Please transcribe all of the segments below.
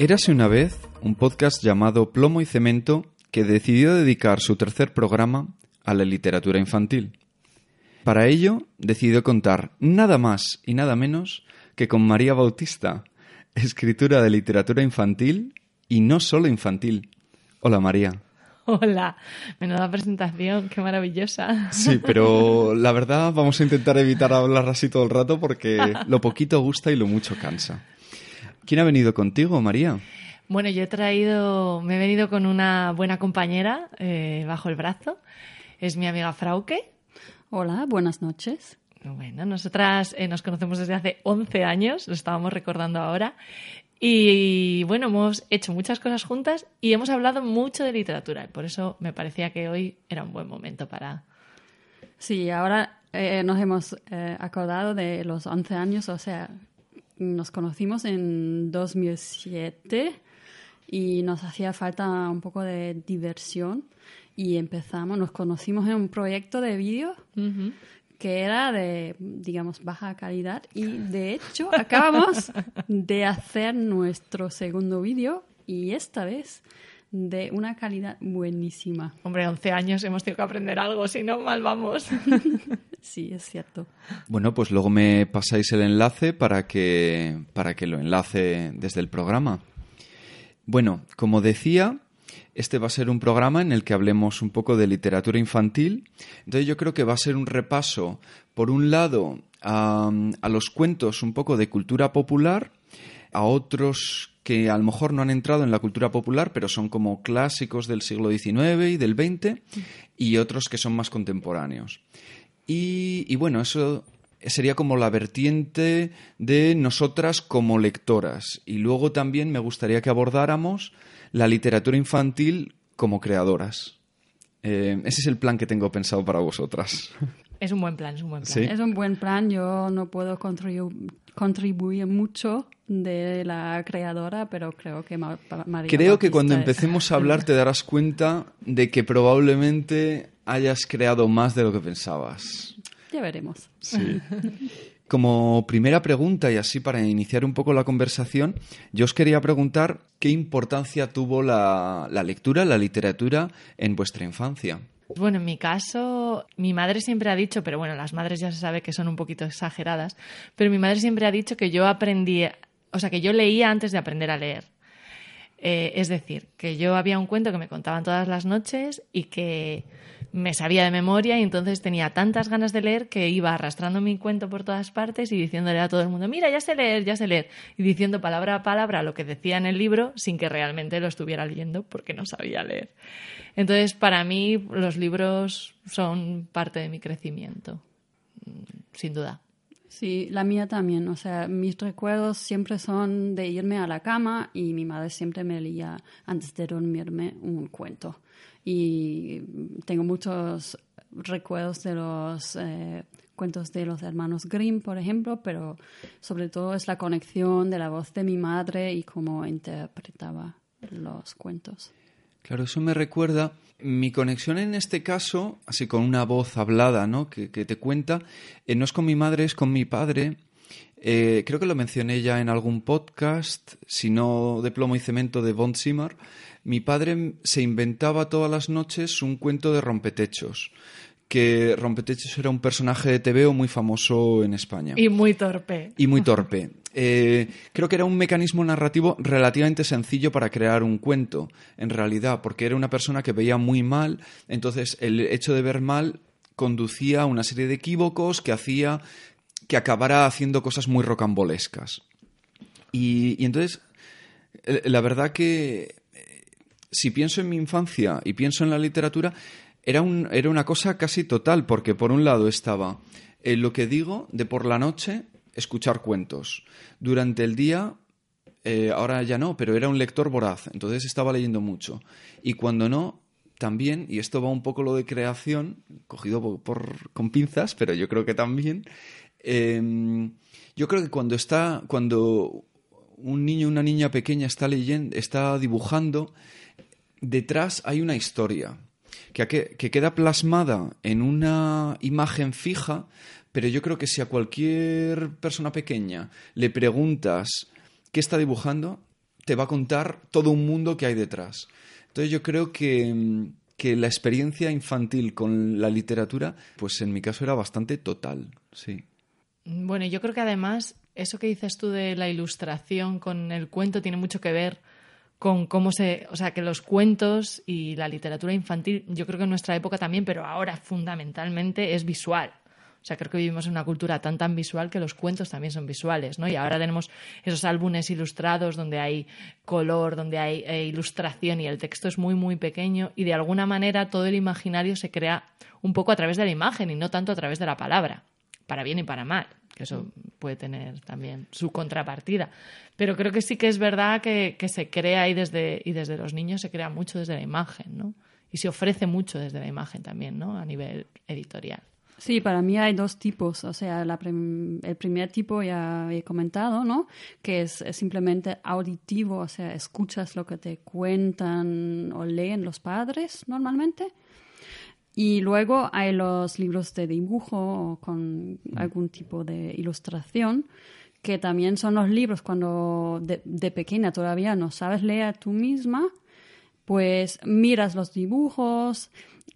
Érase una vez un podcast llamado Plomo y Cemento que decidió dedicar su tercer programa a la literatura infantil. Para ello, decidió contar nada más y nada menos que con María Bautista, escritura de literatura infantil y no solo infantil. Hola María. Hola, menuda presentación, qué maravillosa. Sí, pero la verdad vamos a intentar evitar hablar así todo el rato porque lo poquito gusta y lo mucho cansa. ¿Quién ha venido contigo, María? Bueno, yo he traído, me he venido con una buena compañera eh, bajo el brazo. Es mi amiga Frauke. Hola, buenas noches. Bueno, nosotras eh, nos conocemos desde hace 11 años, lo estábamos recordando ahora. Y bueno, hemos hecho muchas cosas juntas y hemos hablado mucho de literatura. Y por eso me parecía que hoy era un buen momento para. Sí, ahora eh, nos hemos eh, acordado de los 11 años, o sea, nos conocimos en 2007 y nos hacía falta un poco de diversión y empezamos, nos conocimos en un proyecto de vídeo que era de, digamos, baja calidad y de hecho acabamos de hacer nuestro segundo vídeo y esta vez de una calidad buenísima. Hombre, 11 años hemos tenido que aprender algo, si no, mal vamos. sí, es cierto. Bueno, pues luego me pasáis el enlace para que, para que lo enlace desde el programa. Bueno, como decía, este va a ser un programa en el que hablemos un poco de literatura infantil. Entonces yo creo que va a ser un repaso, por un lado, a, a los cuentos un poco de cultura popular, a otros que a lo mejor no han entrado en la cultura popular, pero son como clásicos del siglo XIX y del XX, y otros que son más contemporáneos. Y, y bueno, eso sería como la vertiente de nosotras como lectoras. Y luego también me gustaría que abordáramos la literatura infantil como creadoras. Eh, ese es el plan que tengo pensado para vosotras. Es un buen plan, es un buen plan. Sí. Es un buen plan, yo no puedo contribu- contribuir mucho de la creadora, pero creo que Ma- María Creo que cuando es- empecemos a hablar te darás cuenta de que probablemente hayas creado más de lo que pensabas. Ya veremos. Sí. Como primera pregunta, y así para iniciar un poco la conversación, yo os quería preguntar qué importancia tuvo la, la lectura, la literatura en vuestra infancia. Bueno, en mi caso, mi madre siempre ha dicho, pero bueno, las madres ya se sabe que son un poquito exageradas, pero mi madre siempre ha dicho que yo aprendí, o sea, que yo leía antes de aprender a leer. Eh, es decir, que yo había un cuento que me contaban todas las noches y que me sabía de memoria y entonces tenía tantas ganas de leer que iba arrastrando mi cuento por todas partes y diciéndole a todo el mundo, mira, ya sé leer, ya sé leer, y diciendo palabra a palabra lo que decía en el libro sin que realmente lo estuviera leyendo porque no sabía leer. Entonces, para mí, los libros son parte de mi crecimiento, mm, sin duda. Sí, la mía también. O sea, mis recuerdos siempre son de irme a la cama y mi madre siempre me leía antes de dormirme un cuento. Y tengo muchos recuerdos de los eh, cuentos de los hermanos Grimm, por ejemplo, pero sobre todo es la conexión de la voz de mi madre y cómo interpretaba los cuentos. Claro, eso me recuerda. Mi conexión en este caso, así con una voz hablada, ¿no? Que, que te cuenta, eh, no es con mi madre, es con mi padre. Eh, creo que lo mencioné ya en algún podcast, si no de plomo y cemento de Von Zimmer. Mi padre se inventaba todas las noches un cuento de rompetechos. Que Rompetechos era un personaje de TVO muy famoso en España Y muy torpe. y muy torpe. Eh, creo que era un mecanismo narrativo relativamente sencillo para crear un cuento, en realidad, porque era una persona que veía muy mal, entonces el hecho de ver mal conducía a una serie de equívocos que hacía que acabara haciendo cosas muy rocambolescas. Y, y entonces, eh, la verdad que si pienso en mi infancia y pienso en la literatura, era, un, era una cosa casi total, porque por un lado estaba en lo que digo de por la noche escuchar cuentos. Durante el día, eh, ahora ya no, pero era un lector voraz, entonces estaba leyendo mucho. Y cuando no, también, y esto va un poco lo de creación, cogido por, con pinzas, pero yo creo que también, eh, yo creo que cuando está, cuando un niño o una niña pequeña está leyendo, está dibujando, detrás hay una historia que, que- que queda plasmada en una imagen fija, pero yo creo que si a cualquier persona pequeña le preguntas qué está dibujando, te va a contar todo un mundo que hay detrás. Entonces yo creo que, que la experiencia infantil con la literatura, pues en mi caso era bastante total, sí. Bueno, yo creo que además eso que dices tú de la ilustración con el cuento tiene mucho que ver con cómo se, o sea, que los cuentos y la literatura infantil, yo creo que en nuestra época también, pero ahora fundamentalmente es visual. O sea, creo que vivimos en una cultura tan tan visual que los cuentos también son visuales, ¿no? Y ahora tenemos esos álbumes ilustrados donde hay color, donde hay eh, ilustración y el texto es muy muy pequeño y de alguna manera todo el imaginario se crea un poco a través de la imagen y no tanto a través de la palabra, para bien y para mal que eso puede tener también su contrapartida. Pero creo que sí que es verdad que, se crea y desde, y desde los niños se crea mucho desde la imagen, ¿no? Y se ofrece mucho desde la imagen también, ¿no? A nivel editorial. Sí, para mí hay dos tipos. O sea, el primer tipo ya he comentado, ¿no? Que es, simplemente auditivo, o sea, escuchas lo que te cuentan o leen los padres normalmente. Y luego hay los libros de dibujo con algún tipo de ilustración, que también son los libros cuando de, de pequeña todavía no sabes leer tú misma, pues miras los dibujos,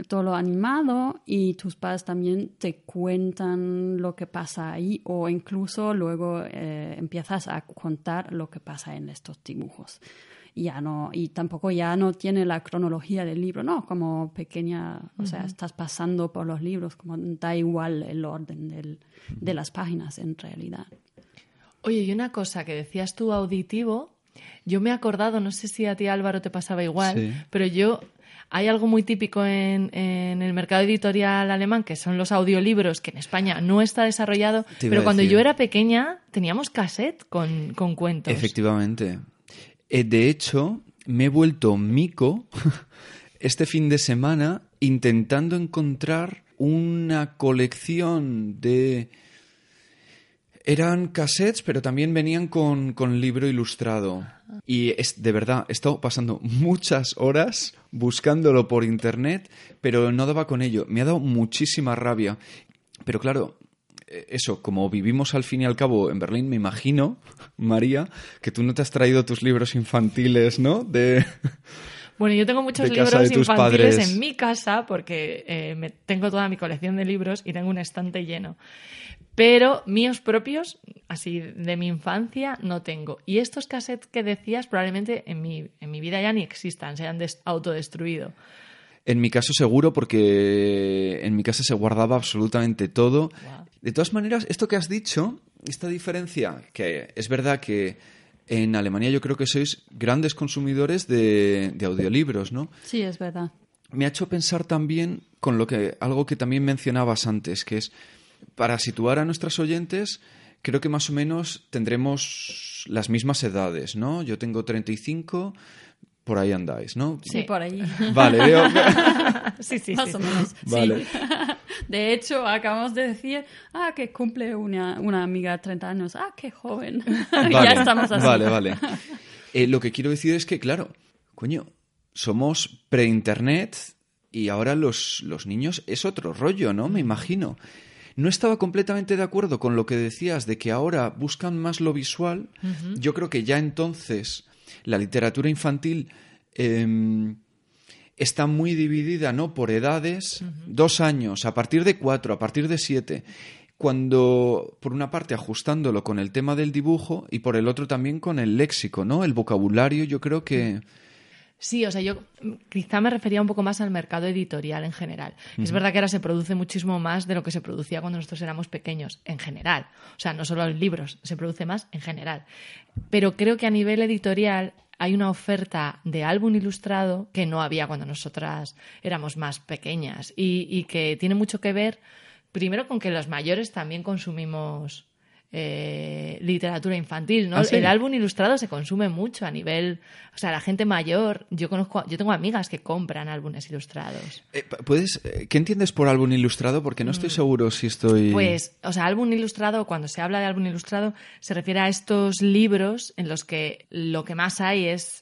todo lo animado y tus padres también te cuentan lo que pasa ahí o incluso luego eh, empiezas a contar lo que pasa en estos dibujos y ya no y tampoco ya no tiene la cronología del libro no como pequeña o sea estás pasando por los libros como da igual el orden del, de las páginas en realidad. Oye y una cosa que decías tú auditivo yo me he acordado no sé si a ti Álvaro te pasaba igual pero yo hay algo muy típico en, en, el mercado editorial alemán, que son los audiolibros, que en España no está desarrollado, pero cuando yo era pequeña teníamos cassette con, con cuentos. Efectivamente. Eh, de hecho, me he vuelto mico este fin de semana intentando encontrar una colección de... Eran cassettes, pero también venían con, con libro ilustrado. Y es de verdad, he estado pasando muchas horas buscándolo por internet, pero no daba con ello. Me ha dado muchísima rabia. Pero claro, eso, como vivimos al fin y al cabo en Berlín, me imagino, María, que tú no te has traído tus libros infantiles, ¿no? De... Bueno, yo tengo muchos libros infantiles en mi casa porque eh, me, tengo toda mi colección de libros y tengo un estante lleno. Pero míos propios, así de mi infancia, no tengo. Y estos cassettes que decías probablemente en mi, en mi vida ya ni existan, se han autodestruido. En mi caso seguro, porque en mi casa se guardaba absolutamente todo. De todas maneras, esto que has dicho, esta diferencia, que es verdad que en Alemania yo creo que sois grandes consumidores de, audiolibros, ¿no? Sí, es verdad. Me ha hecho pensar también con lo que algo que también mencionabas antes, que es para situar a nuestros oyentes, creo que más o menos tendremos las mismas edades, ¿no? Yo tengo 35, por ahí andáis, ¿no? Sí, por ahí. Vale, veo. sí, sí, Más o menos. Vale. De hecho, acabamos de decir, ah, que cumple una, una amiga 30 años. Ah, qué joven. ya estamos así. Vale, vale. Eh, lo que quiero decir es que, claro, coño, somos pre-internet y ahora los, los niños es otro rollo, ¿no? Me imagino. No estaba completamente de acuerdo con lo que decías de que ahora buscan más lo visual. Yo creo que ya entonces la literatura infantil em, está muy dividida ¿no? por edades, dos años, a partir de cuatro, a partir de siete, cuando, por una parte, ajustándolo con el tema del dibujo y por el otro también con el léxico, ¿no? El vocabulario, yo creo que... Sí, o sea, yo quizá me refería un poco más al mercado editorial en general. Es verdad que ahora se produce muchísimo más de lo que se producía cuando nosotros éramos pequeños, en general. O sea, no solo en libros, se produce más en general. Pero creo que a nivel editorial hay una oferta de álbum ilustrado que no había cuando nosotras éramos más pequeñas y, y que tiene mucho que ver, primero, con que los mayores también consumimos eh, literatura infantil, ¿no? ¿Ah, El álbum ilustrado se consume mucho a nivel, o sea, la gente mayor, yo conozco, yo tengo amigas que compran álbumes ilustrados. Eh, ¿Puedes, eh, ¿Qué entiendes por álbum ilustrado? Porque no estoy mm. seguro si estoy... Pues, o sea, álbum ilustrado, cuando se habla de álbum ilustrado, se refiere a estos libros en los que lo que más hay es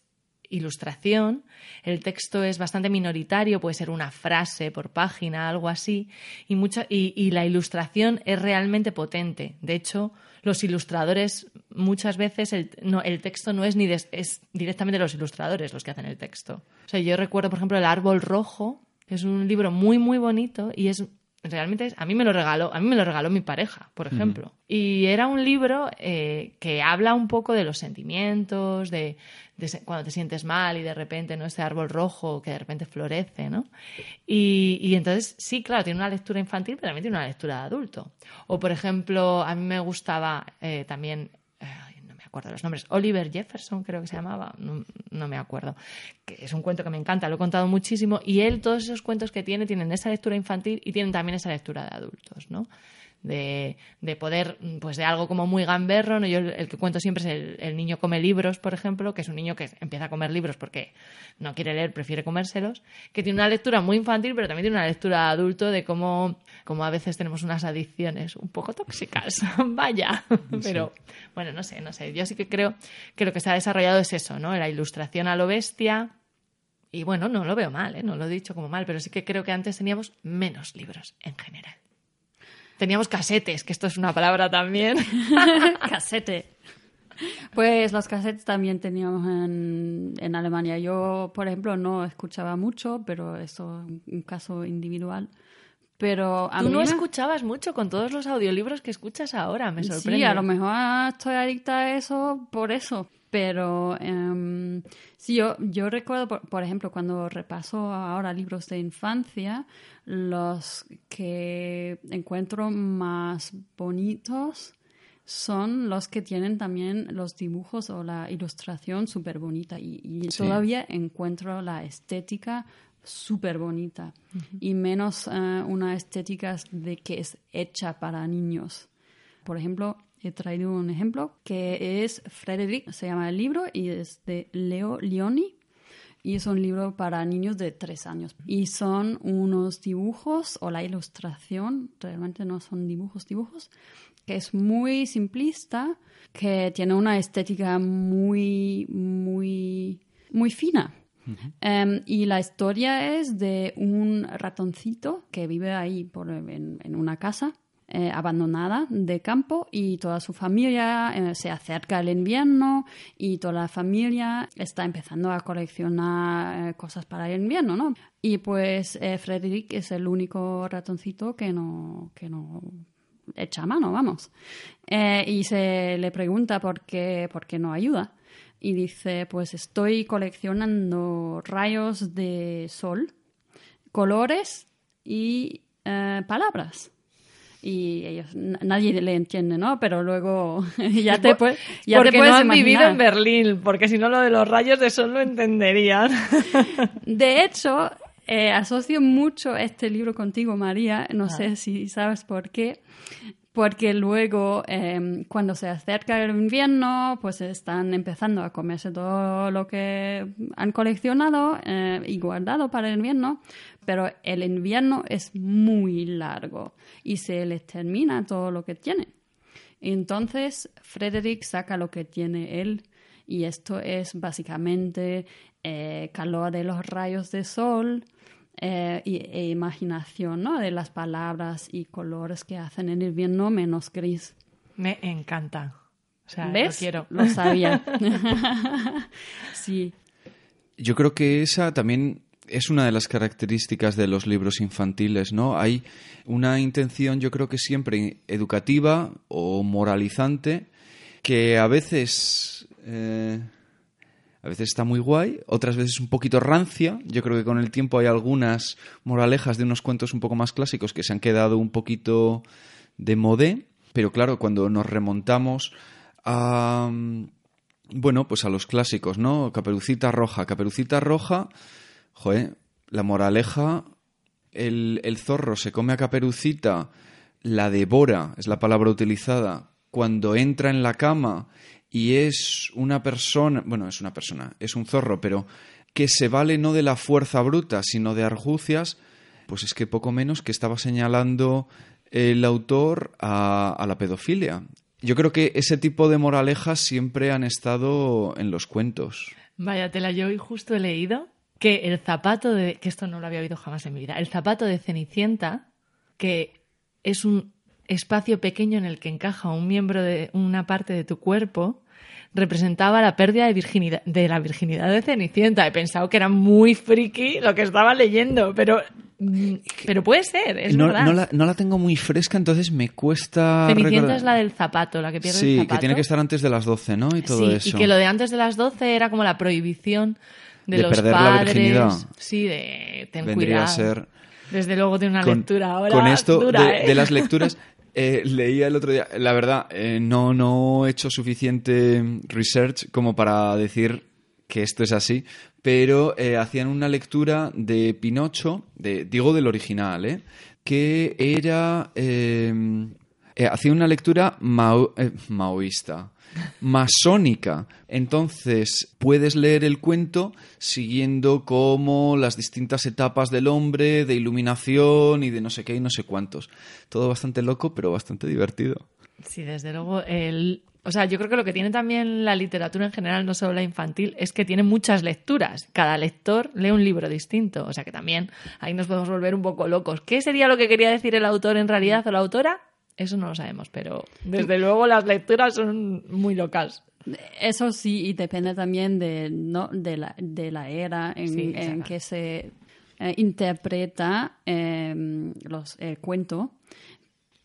ilustración, el texto es bastante minoritario, puede ser una frase por página, algo así, y, mucha, y, la ilustración es realmente potente. De hecho, los ilustradores muchas veces el, no, el texto no es ni es directamente los ilustradores los que hacen el texto. O sea, yo recuerdo, por ejemplo, El árbol rojo, que es un libro muy muy bonito y es realmente a mí me lo regaló, a mí me lo regaló mi pareja, por ejemplo. Y era un libro eh, que habla un poco de los sentimientos, de, cuando te sientes mal y de repente, ¿no? Este árbol rojo que de repente florece, ¿no? Y, entonces, sí, claro, tiene una lectura infantil, pero también tiene una lectura de adulto. O, por ejemplo, a mí me gustaba eh, también acuerdo los nombres, Oliver Jefferson creo que se llamaba, no, me acuerdo, que es un cuento que me encanta, lo he contado muchísimo, y él todos esos cuentos que tiene tienen esa lectura infantil y tienen también esa lectura de adultos, ¿no? De, de, poder, pues de algo como muy gamberro. ¿no? Yo el, que cuento siempre es el, niño come libros, por ejemplo, que es un niño que empieza a comer libros porque no quiere leer, prefiere comérselos, que tiene una lectura muy infantil, pero también tiene una lectura adulto de cómo, cómo a veces tenemos unas adicciones un poco tóxicas. Vaya. Pero bueno, no sé, no sé. Yo sí que creo que lo que se ha desarrollado es eso, ¿no? La ilustración a lo bestia. Y bueno, no lo veo mal, ¿eh? no lo he dicho como mal, pero sí que creo que antes teníamos menos libros en general. Teníamos casetes, que esto es una palabra también. Casete. Pues los casetes también teníamos en, en, Alemania. Yo, por ejemplo, no escuchaba mucho, pero eso es un caso individual. Pero a Tú no escuchabas mucho con todos los audiolibros que escuchas ahora, me sorprende. Sí, a lo mejor estoy adicta a eso por eso. Pero um, sí, yo, yo recuerdo, por, ejemplo, cuando repaso ahora libros de infancia, los que encuentro más bonitos son los que tienen también los dibujos o la ilustración súper bonita. Y, todavía encuentro la estética súper bonita. Y menos uh, una estética de que es hecha para niños. Por ejemplo, he traído un ejemplo que es Frederick, se llama el libro, y es de Leo Leoni. Y es un libro para niños de tres años. Y son unos dibujos, o la ilustración, realmente no son dibujos, dibujos, que es muy simplista, que tiene una estética muy, muy, muy fina. Em, y la historia es de un ratoncito que vive ahí por, en una casa eh, abandonada de campo y toda su familia eh, se acerca el invierno y toda la familia está empezando a coleccionar eh, cosas para el invierno, ¿no? Y pues Frederick es el único ratoncito que no, que no echa mano, vamos. y se le pregunta por qué, por qué no ayuda. Y dice, pues estoy coleccionando rayos de sol, colores y palabras y ellos nadie le entiende, ¿no? Pero luego ya te, puedes ya porque no han vivido en Berlín, porque si no lo de los rayos de sol lo entenderían. De hecho, eh, asocio mucho este libro contigo, María. No ah. sé si sabes por qué. Porque luego, em, cuando se acerca el invierno, pues están empezando a comerse todo lo que han coleccionado eh, y guardado para el invierno pero el invierno es muy largo y se les termina todo lo que tiene. Entonces, Frederick saca lo que tiene él y esto es básicamente eh, calor de los rayos de sol eh, e imaginación ¿no? de las palabras y colores que hacen el invierno menos gris. Me encanta. O sea, ¿Ves? Lo quiero. Lo sabía. sí. Yo creo que esa también es una de las características de los libros infantiles, ¿no? Hay una intención, yo creo que siempre educativa o moralizante, que a veces, eh, a veces está muy guay, otras veces un poquito rancia. Yo creo que con el tiempo hay algunas moralejas de unos cuentos un poco más clásicos que se han quedado un poquito de modé, pero claro, cuando nos remontamos a bueno, pues a los clásicos, ¿no? Caperucita Roja. Caperucita Roja joder, la moraleja, el, el zorro se come a Caperucita, la devora, es la palabra utilizada, cuando entra en la cama y es una persona, bueno, es una persona, es un zorro, pero que se vale no de la fuerza bruta, sino de argucias, pues es que poco menos que estaba señalando el autor a, a la pedofilia. Yo creo que ese tipo de moralejas siempre han estado en los cuentos. Vaya tela, yo hoy justo he leído que el zapato de. que esto no lo había oído jamás en mi vida. El zapato de Cenicienta, que es un espacio pequeño en el que encaja un miembro de una parte de tu cuerpo, representaba la pérdida de, virginidad, de la virginidad de Cenicienta. He pensado que era muy friki lo que estaba leyendo, pero, mm, pero puede ser, es no, verdad. no la, no la tengo muy fresca, entonces me cuesta. Cenicienta recordar- es la del zapato, la que pierde Sí, el zapato. que tiene que estar antes de las 12, ¿no? Y todo sí, eso. y que lo de antes de las 12 era como la prohibición de, De los perder la padres. virginidad. Sí, de ten Vendría a cuidado. ser. Desde luego tiene una con, lectura ahora con esto dura, de, ¿eh? de las lecturas eh, leía el otro día la verdad eh, no no he hecho suficiente research como para decir que esto es así pero hacían una lectura de Pinocho de digo del original ¿eh? que era hacía una lectura mao- eh, maoísta masónica. Entonces, puedes leer el cuento siguiendo como las distintas etapas del hombre, de iluminación y de no sé qué y no sé cuántos. Todo bastante loco, pero bastante divertido. Sí, desde luego. El... O sea, yo creo que lo que tiene también la literatura en general, no solo la infantil, es que tiene muchas lecturas. Cada lector lee un libro distinto. O sea que también ahí nos podemos volver un poco locos. ¿Qué sería lo que quería decir el autor en realidad o la autora? Eso no lo sabemos, pero desde luego las lecturas son muy locas. Eso sí, y depende también de, ¿no? de, la, de la era en, Sí, en exacto. que se eh, interpreta eh, los, el cuento.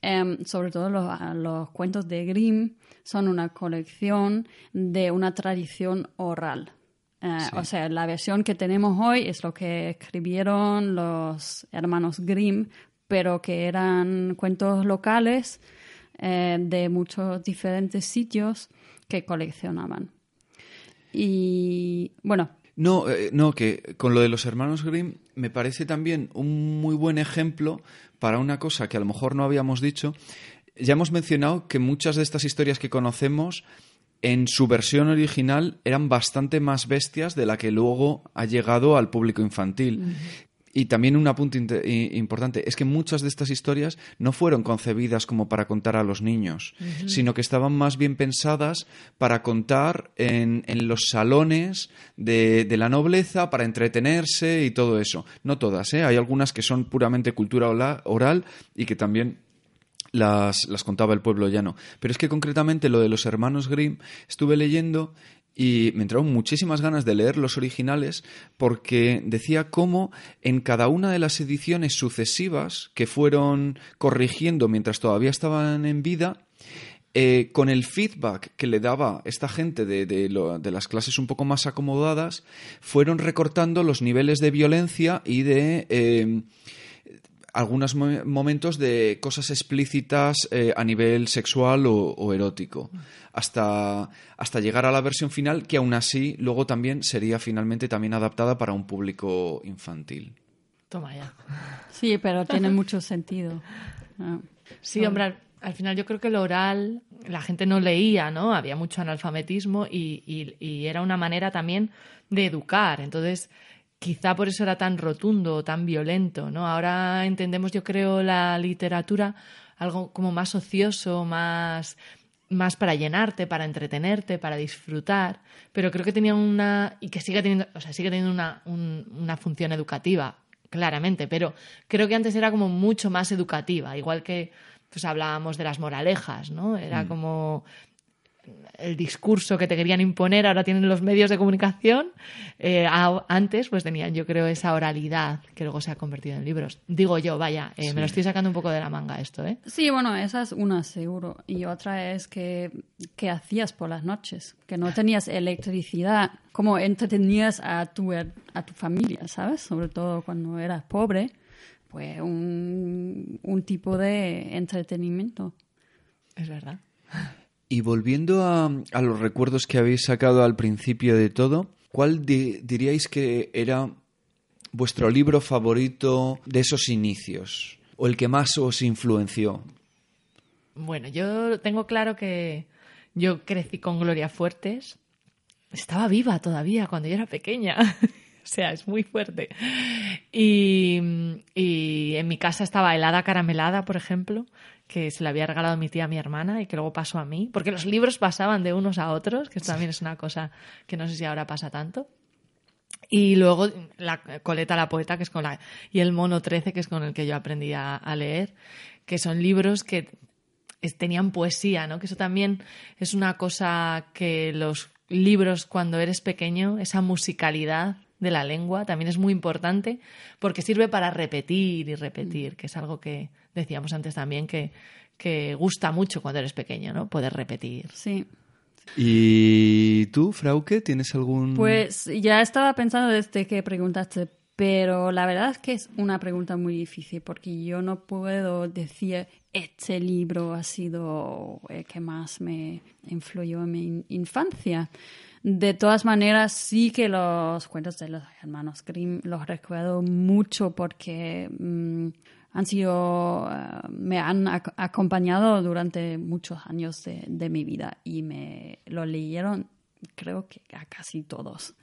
Em, sobre todo los, los cuentos de Grimm son una colección de una tradición oral. Eh, O sea, la versión que tenemos hoy es lo que escribieron los hermanos Grimm, pero que eran cuentos locales eh, de muchos diferentes sitios que coleccionaban. Y bueno, No, eh, no, que con lo de los hermanos Grimm me parece también un muy buen ejemplo para una cosa que a lo mejor no habíamos dicho. Ya hemos mencionado que muchas de estas historias que conocemos en su versión original eran bastante más bestias de la que luego ha llegado al público infantil. Y también un apunte importante es que muchas de estas historias no fueron concebidas como para contar a los niños, sino que estaban más bien pensadas para contar en, en los salones de, de la nobleza, para entretenerse y todo eso. No todas, ¿eh? hay algunas que son puramente cultura oral y que también las, las contaba el pueblo llano. Pero es que concretamente lo de los hermanos Grimm estuve leyendo y me entraron muchísimas ganas de leer los originales porque decía cómo en cada una de las ediciones sucesivas que fueron corrigiendo mientras todavía estaban en vida, eh, con el feedback que le daba esta gente de, de las clases un poco más acomodadas, fueron recortando los niveles de violencia y de... eh, algunos mo- momentos de cosas explícitas eh, a nivel sexual o, o erótico, hasta, hasta llegar a la versión final que aún así luego también sería finalmente también adaptada para un público infantil. Toma ya. sí, pero tiene mucho sentido. Ah. Sí, hombre, al, al final yo creo que lo oral, la gente no leía, ¿no? Había mucho analfabetismo y, y- y era una manera también de educar. Entonces, quizá por eso era tan rotundo, tan violento, ¿no? Ahora entendemos, yo creo, la literatura algo como más ocioso, más más para llenarte, para entretenerte, para disfrutar, pero creo que tenía una y que sigue teniendo, o sea, sigue teniendo una, un- una función educativa, claramente, pero creo que antes era como mucho más educativa, igual que pues hablábamos de las moralejas, ¿no? Era como el discurso que te querían imponer, ahora tienen los medios de comunicación. Eh, a- antes, pues tenían, yo creo, esa oralidad que luego se ha convertido en libros. Digo yo, vaya, eh, me lo estoy sacando un poco de la manga esto, ¿eh? Sí, bueno, esa es una seguro. Y otra es que, ¿qué hacías por las noches? Que no tenías electricidad. ¿Cómo entretenías a tu, a tu familia, sabes? Sobre todo cuando eras pobre. Pues un, un tipo de entretenimiento. Es verdad. Y volviendo a, los recuerdos que habéis sacado al principio de todo, ¿cuál di- diríais que era vuestro libro favorito de esos inicios? ¿O el que más os influenció? Bueno, yo tengo claro que yo crecí con Gloria Fuertes. Estaba viva todavía cuando yo era pequeña. O sea, es muy fuerte. Y, y en mi casa estaba helada caramelada, por ejemplo, que se le había regalado mi tía a mi hermana y que luego pasó a mí, porque los libros pasaban de unos a otros, que esto también es una cosa que no sé si ahora pasa tanto. Y luego la Coleta la Poeta, que es con la. y el Mono 13, que es con el que yo aprendí a, a leer, que son libros que es- tenían poesía, ¿no? Que eso también es una cosa que los libros, cuando eres pequeño, esa musicalidad de la lengua también es muy importante porque sirve para repetir y repetir, que es algo que decíamos antes también que, que gusta mucho cuando eres pequeño, ¿no? Poder repetir. Sí. ¿Y tú, Frauke, tienes algún...? Pues ya estaba pensando desde que preguntaste, pero la verdad es que es una pregunta muy difícil porque yo no puedo decir este libro ha sido el que más me influyó en mi in- infancia. De todas maneras, sí que los cuentos de los hermanos Grimm los recuerdo mucho porque mm, han sido, eh, me han ac- acompañado durante muchos años de, de mi vida y me lo leyeron creo que a casi todos.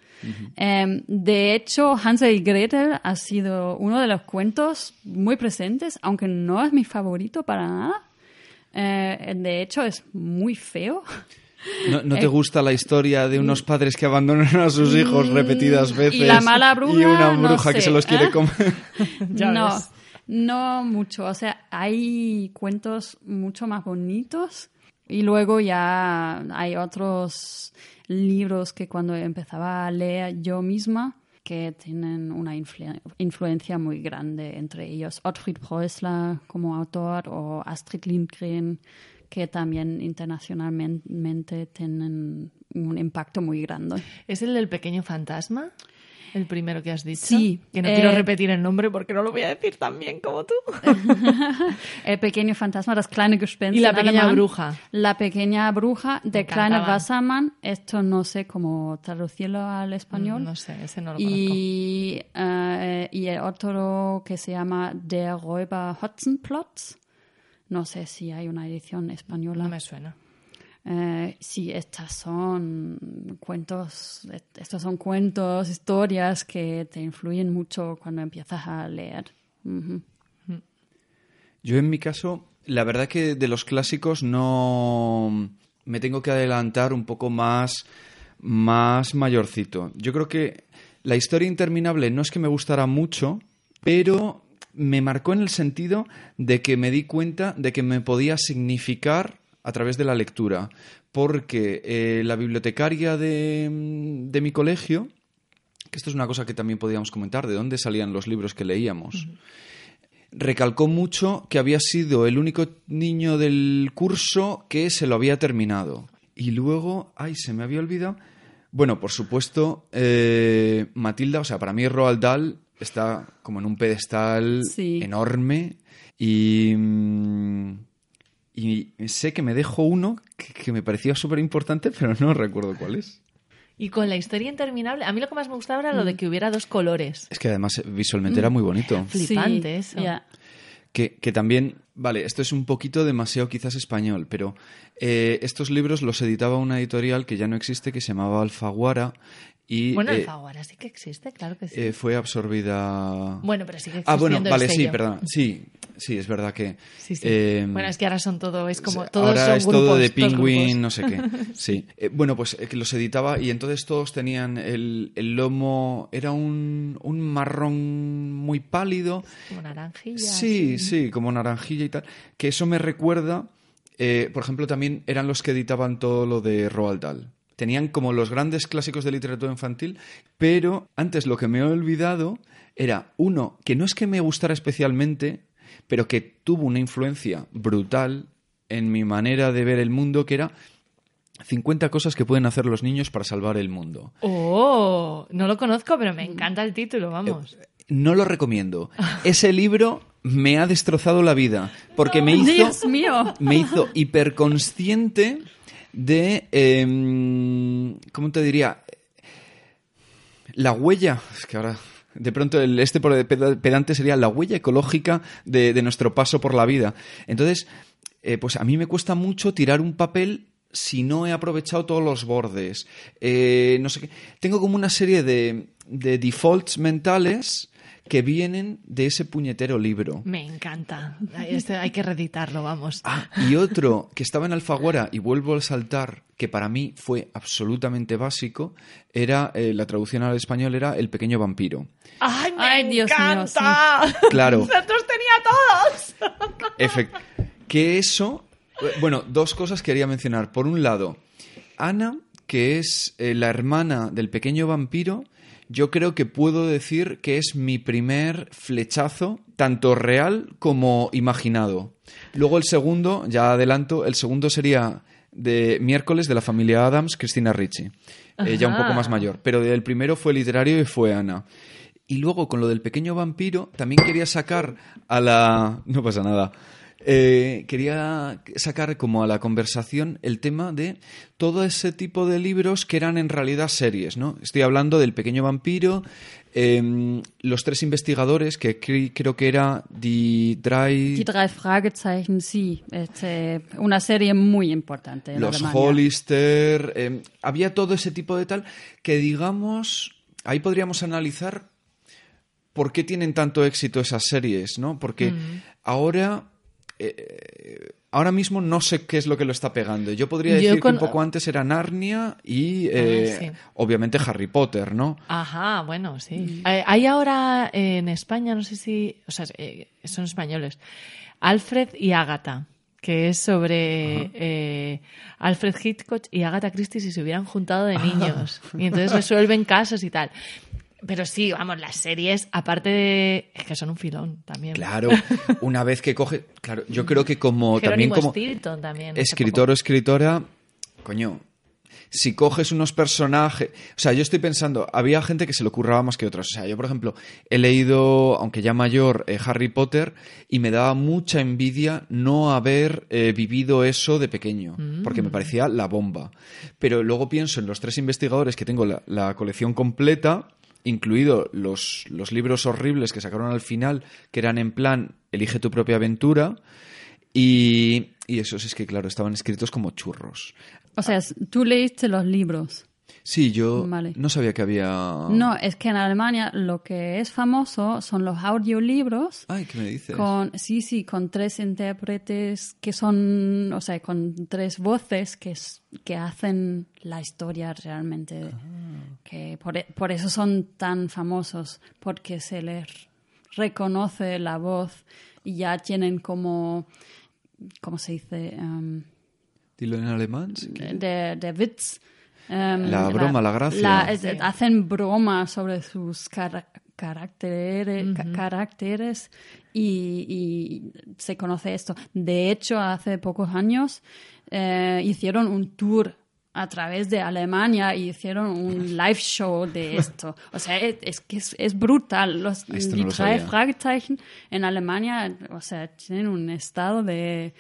Em, de hecho, Hansel y Gretel ha sido uno de los cuentos muy presentes, aunque no es mi favorito para nada. Eh, de hecho, es muy feo. ¿No, no te gusta la historia de unos padres que abandonan a sus hijos repetidas veces? Mm, y la mala bruja, Y una no bruja que se los quiere ¿eh? comer. Ya no, ves. no mucho. O sea, hay cuentos mucho más bonitos y luego ya hay otros libros que cuando empezaba a leer yo misma que tienen una influ- influencia muy grande entre ellos. Ottfried Preußler como autor o Astrid Lindgren que también internacionalmente tienen un impacto muy grande. ¿Es el del pequeño fantasma? El primero que has dicho. Sí, Que no eh, quiero repetir el nombre porque no lo voy a decir tan bien como tú. El pequeño fantasma, das kleine Gespenst. Y la pequeña alemán. bruja. La pequeña bruja de Kleine. Wassermann. Esto no sé cómo traducirlo al español. Mm, No sé, ese no lo conozco. y, eh, y el otro que se llama Der Räuber Hotzenplotz. No sé si hay una edición española. No me suena. Eh, sí, estas son cuentos, estos son cuentos, historias que te influyen mucho cuando empiezas a leer. Ujú. Yo en mi caso, la verdad que de los clásicos no me tengo que adelantar un poco más, más mayorcito. Yo creo que la historia interminable no es que me gustara mucho, pero me marcó en el sentido de que me di cuenta de que me podía significar a través de la lectura. Porque eh, la bibliotecaria de, de mi colegio, que esto es una cosa que también podíamos comentar, de dónde salían los libros que leíamos recalcó mucho que había sido el único niño del curso que se lo había terminado. Y luego, ay, se me había olvidado. Bueno, por supuesto, eh, Matilda, o sea, para mí Roald Dahl está como en un pedestal Sí. enorme y, mm, y sé que me dejo uno que, que me parecía súper importante, pero no recuerdo cuál es. Y con la historia interminable, a mí lo que más me gustaba era lo Mm. de que hubiera dos colores. Es que además eh, visualmente era muy bonito. Flipante eso. que también, vale, esto es un poquito demasiado quizás español, pero eh, estos libros los editaba una editorial que ya no existe, que se llamaba Alfaguara, y Bueno, eh, Alfaguara sí que existe, claro que sí. eh, fue absorbida... bueno, pero sigue ah, bueno, existiendo el vale, sí, perdón. Sí, sí, es verdad que... Sí, sí. eh, bueno, es que ahora son todo, es como todos Ahora son es grupos, todo de Penguin, no sé qué. Sí. Eh, bueno, pues los editaba y entonces todos tenían el, el lomo, era un, un marrón muy pálido. Como naranjilla. Sí, así. sí, como naranjilla y tal. Que eso me recuerda, por ejemplo, también eran los que editaban todo lo de Roald Dahl. Tenían como los grandes clásicos de literatura infantil, pero antes lo que me he olvidado era uno que no es que me gustara especialmente, pero que tuvo una influencia brutal en mi manera de ver el mundo, que era 50 cosas que pueden hacer los niños para salvar el mundo. Oh, no lo conozco, pero me encanta el título, vamos. No lo recomiendo. Ese libro me ha destrozado la vida porque me hizo Dios mío. me hizo hiperconsciente de em, ¿cómo te diría? La huella, es que ahora de pronto el este pedante sería la huella ecológica de, de nuestro paso por la vida. Entonces, eh, pues a mí me cuesta mucho tirar un papel si no he aprovechado todos los bordes. Eh, no sé qué. Tengo como una serie de, de defaults mentales que vienen de ese puñetero libro. Me encanta. Este hay que reeditarlo, vamos. Ah, y otro que estaba en Alfaguara, y vuelvo a saltar, que para mí fue absolutamente básico, era, eh, la traducción al español era El pequeño vampiro. ¡Ay, me Ay, Dios mío, encanta! Claro. ¡Nosotros tenía todos! Efect- que eso, eh, bueno, dos cosas quería mencionar. Por un lado, Ana, que es eh, la hermana del pequeño vampiro, yo creo que puedo decir que es mi primer flechazo, tanto real como imaginado. Luego el segundo, ya adelanto, el segundo sería de miércoles de la familia Adams, Cristina Ricci, eh, ya un poco más mayor. Pero el primero fue literario y fue Ana. Y luego con lo del pequeño vampiro, también quería sacar a la... No pasa nada. Eh, quería sacar como a la conversación el tema de todo ese tipo de libros que eran en realidad series, ¿no? Estoy hablando del pequeño vampiro, em, los tres investigadores, que cre- creo que era Die Drei... Die drei Fragezeichen, sí, es eh, una serie muy importante en los Alemania. Hollister, eh, había todo ese tipo de tal que digamos, ahí podríamos analizar por qué tienen tanto éxito esas series, ¿no? Porque ahora, eh, ahora mismo no sé qué es lo que lo está pegando. Yo podría Yo decir con- que un poco antes era Narnia y eh, sí. obviamente Harry Potter, ¿no? Ajá, bueno, sí. Eh, hay ahora eh, en España, no sé si, o sea, eh, son españoles, Alfred y Agatha, que es sobre eh, Alfred Hitchcock y Agatha Christie si se hubieran juntado de niños y entonces resuelven casos y tal. Pero sí, vamos, las series, aparte de... Es que son un filón también. Claro, una vez que coge, claro, yo creo que como también como también. escritor o escritora, coño, si coges unos personajes, o sea, yo estoy pensando, había gente que se le ocurraba más que otros. O sea, yo por ejemplo he leído, aunque ya mayor, eh, Harry Potter y me daba mucha envidia no haber eh, vivido eso de pequeño, porque me parecía la bomba. Pero luego pienso en los tres investigadores que tengo la, la colección completa incluido los, los libros horribles que sacaron al final, que eran en plan Elige tu propia aventura, y, y esos es que, claro, estaban escritos como churros. O sea, tú leíste los libros. Sí, yo Vale. no sabía que había... No, es que en Alemania lo que es famoso son los audiolibros Ay, ¿qué me dices? con sí, sí, con tres intérpretes que son, o sea, con tres voces que que hacen la historia realmente. Que por, por eso son tan famosos porque se les reconoce la voz y ya tienen como ¿cómo se dice? Em, Dilo en alemán. si de, de Witz. Em, La broma, la gracia. es- hacen bromas sobre sus cara- caracteres, ca- caracteres y, y se conoce esto. De hecho, hace pocos años eh, hicieron un tour a través de Alemania y hicieron un live show de esto. O sea, es, es que es, es brutal. Los Esto no lo drei. Fragezeichen en Alemania, o sea, tienen un estado de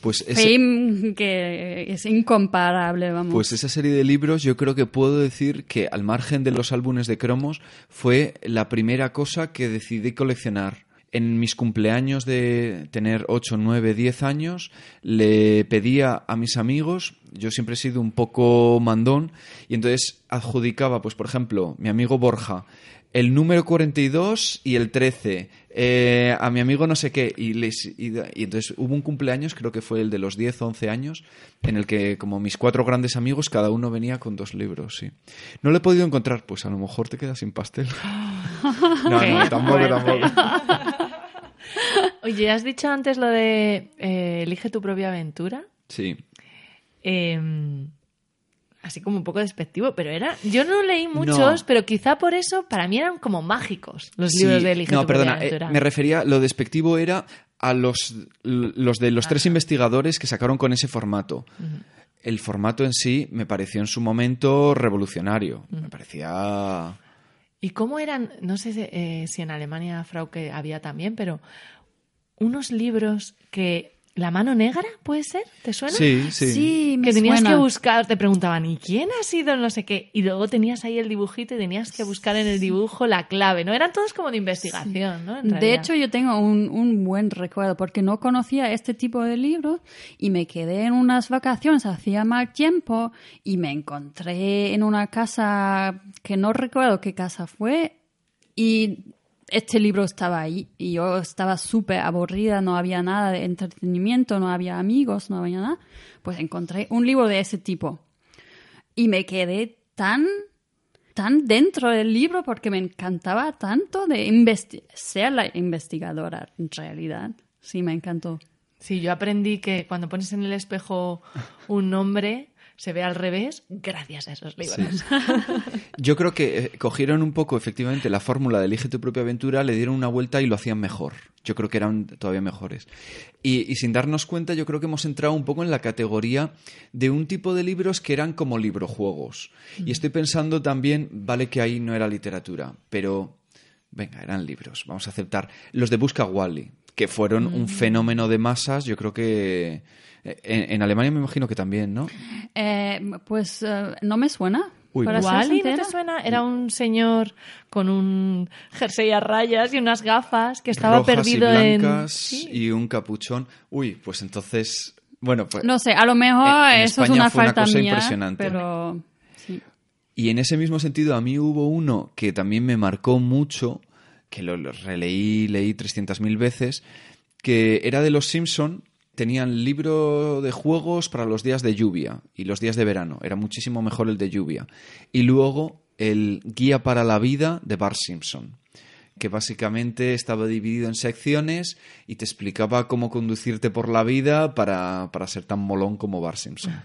Pues ese- fame que es incomparable, vamos. Pues esa serie de libros yo creo que puedo decir que al margen de los álbumes de cromos fue la primera cosa que decidí coleccionar. En mis cumpleaños de tener 8, 9, 10 años le pedía a mis amigos, yo siempre he sido un poco mandón, y entonces adjudicaba, pues por ejemplo, mi amigo Borja, el número 42 y el 13, eh, a mi amigo no sé qué, y, les, y, y entonces hubo un cumpleaños, creo que fue el de los 10 o 11 años, en el que como mis cuatro grandes amigos, cada uno venía con dos libros, sí. No lo he podido encontrar, pues a lo mejor te quedas sin pastel. No, no, tampoco, tampoco. Oye, ¿has dicho antes lo de eh, elige tu propia aventura? Sí. Eh, así como un poco despectivo, pero era. Yo no leí muchos, No. pero quizá por eso para mí eran como mágicos los Sí. libros de Elige no, perdona, eh, me refería, lo despectivo era a los, los de los tres investigadores que sacaron con ese formato. El formato en sí me pareció en su momento revolucionario. Me parecía... ¿Y cómo eran? No sé si, eh, si en Alemania Frauke había también, pero unos libros que ¿La mano negra puede ser? ¿Te suena? Sí, sí. Sí, me que tenías suena. que buscar, te preguntaban, ¿y quién ha sido no sé qué? Y luego tenías ahí el dibujito y tenías que buscar en el dibujo la clave, ¿no? Eran todos como de investigación, ¿no? En De hecho, yo tengo un, un buen recuerdo porque no conocía este tipo de libros y me quedé en unas vacaciones, hacía mal tiempo y me encontré en una casa que no recuerdo qué casa fue y este libro estaba ahí y yo estaba súper aburrida, no había nada de entretenimiento, no había amigos, no había nada. Pues encontré un libro de ese tipo y me quedé tan tan dentro del libro porque me encantaba tanto de investi- ser la investigadora en realidad. Sí, me encantó. Sí, yo aprendí que cuando pones en el espejo un nombre, se ve al revés gracias a esos libros. Yo creo que eh, cogieron un poco, efectivamente, la fórmula de elige tu propia aventura, le dieron una vuelta y lo hacían mejor. Yo creo que eran todavía mejores. Y, y sin darnos cuenta, yo creo que hemos entrado un poco en la categoría de un tipo de libros que eran como librojuegos. Y estoy pensando también, vale que ahí no era literatura, pero venga, eran libros, vamos a aceptar. Los de Busca Wally, que fueron un fenómeno de masas, yo creo que... eh, En, en Alemania me imagino que también, ¿no? Eh, pues eh, no me suena. Uy, para ser Wally, ¿no te suena? Era un señor con un jersey a rayas y unas gafas que estaba rojas perdido y en... Sí. y un capuchón. Uy, pues entonces, bueno, pues No sé, a lo mejor En- en eso es España una fue una falta cosa mía, impresionante. pero sí. y en ese mismo sentido a mí hubo uno que también me marcó mucho, que lo, lo releí, leí 300.000 veces, que era de los Simpson. Tenían libro de juegos para los días de lluvia y los días de verano. Era muchísimo mejor el de lluvia. Y luego el Guía para la Vida de Bart Simpson. que básicamente estaba dividido en secciones y te explicaba cómo conducirte por la vida para, para ser tan molón como Bart Simpson.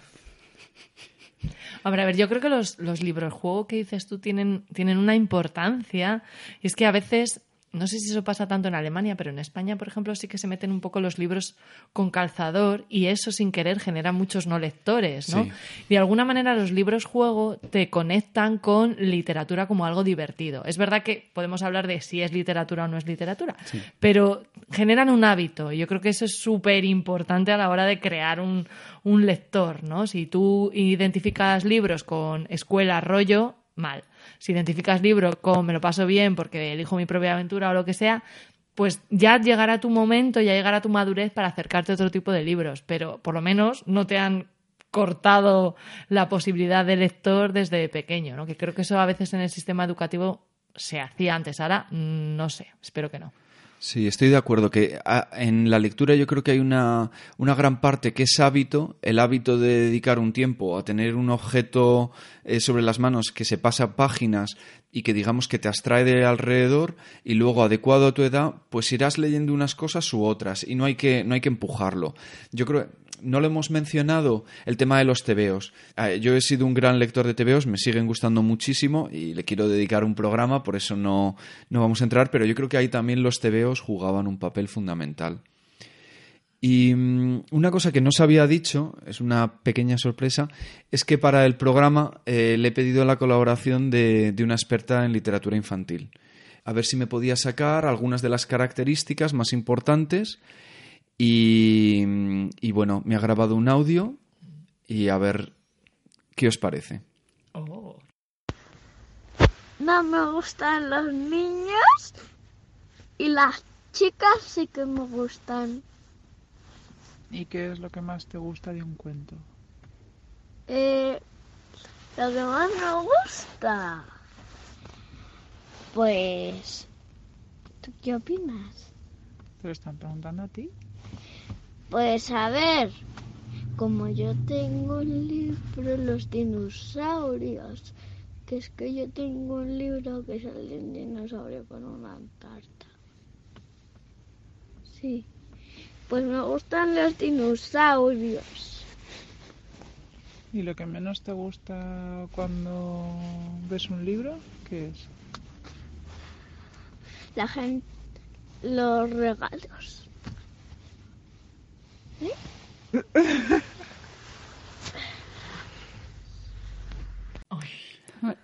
Hombre, a ver, yo creo que los, los libros juego que dices tú tienen, tienen una importancia. Y es que a veces, no sé si eso pasa tanto en Alemania, pero en España, por ejemplo, sí que se meten un poco los libros con calzador y eso sin querer genera muchos no lectores, ¿no? Sí. De alguna manera los libros juego te conectan con literatura como algo divertido. Es verdad que podemos hablar de si es literatura o no es literatura, pero generan un hábito. y Yo creo que eso es súper importante a la hora de crear un, un lector, ¿no? Si tú identificas libros con escuela, rollo, mal. Si identificas libros con me lo paso bien porque elijo mi propia aventura o lo que sea, pues ya llegará tu momento, ya llegará tu madurez para acercarte a otro tipo de libros, pero por lo menos no te han cortado la posibilidad de lector desde pequeño, ¿no? Que creo que eso a veces en el sistema educativo se hacía antes, ahora mm, no sé, espero que no. Sí, estoy de acuerdo que ah, en la lectura yo creo que hay una, una gran parte que es hábito, el hábito de dedicar un tiempo a tener un objeto eh, sobre las manos que se pasa páginas y que digamos que te abstrae de alrededor y luego adecuado a tu edad, pues irás leyendo unas cosas u otras y no hay que, no hay que empujarlo. Yo creo no lo hemos mencionado, el tema de los tebeos. Eh, Yo he sido un gran lector de tebeos, me siguen gustando muchísimo y le quiero dedicar un programa, por eso no, no vamos a entrar, pero yo creo que ahí también los tebeos jugaban un papel fundamental. Y mm, una cosa que no se había dicho, es una pequeña sorpresa, es que para el programa eh, le he pedido la colaboración de, de una experta en literatura infantil. A ver si me podía sacar algunas de las características más importantes y, y bueno, me ha grabado un audio y a ver qué os parece. No me gustan los niños y las chicas sí que me gustan. ¿Y qué es lo que más te gusta de un cuento? Eh, lo que más me gusta. Pues... ¿Tú qué opinas? ¿Te lo están preguntando a ti? Pues a ver, como yo tengo un libro Los dinosaurios, que es que yo tengo un libro que sale un dinosaurio con una tarta. Sí, pues me gustan los dinosaurios. ¿Y lo que menos te gusta cuando ves un libro? ¿Qué es? La gente, los regalos.